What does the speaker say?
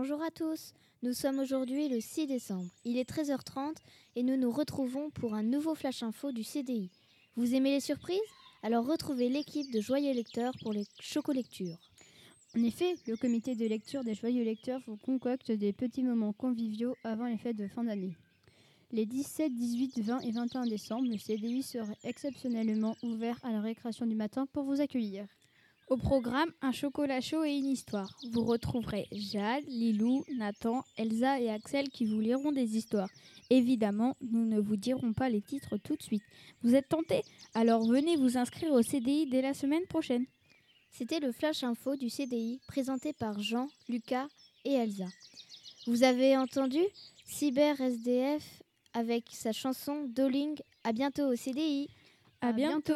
Bonjour à tous. Nous sommes aujourd'hui le 6 décembre. Il est 13h30 et nous nous retrouvons pour un nouveau flash info du CDI. Vous aimez les surprises? Alors retrouvez l'équipe de Joyeux Lecteurs pour les chocolectures. En effet, le comité de lecture des Joyeux Lecteurs vous concocte des petits moments conviviaux avant les fêtes de fin d'année. Les 17, 18, 20 et 21 décembre, le CDI sera exceptionnellement ouvert à la récréation du matin pour vous accueillir. Au programme, un chocolat chaud et une histoire. Vous retrouverez Jade, Lilou, Nathan, Elsa et Axel qui vous liront des histoires. Évidemment, nous ne vous dirons pas les titres tout de suite. Vous êtes tentés? Alors venez vous inscrire au CDI dès la semaine prochaine. C'était le flash info du CDI présenté par Jean, Lucas et Elsa. Vous avez entendu? Cyber SDF avec sa chanson Dolling. À bientôt au CDI. À, bientôt.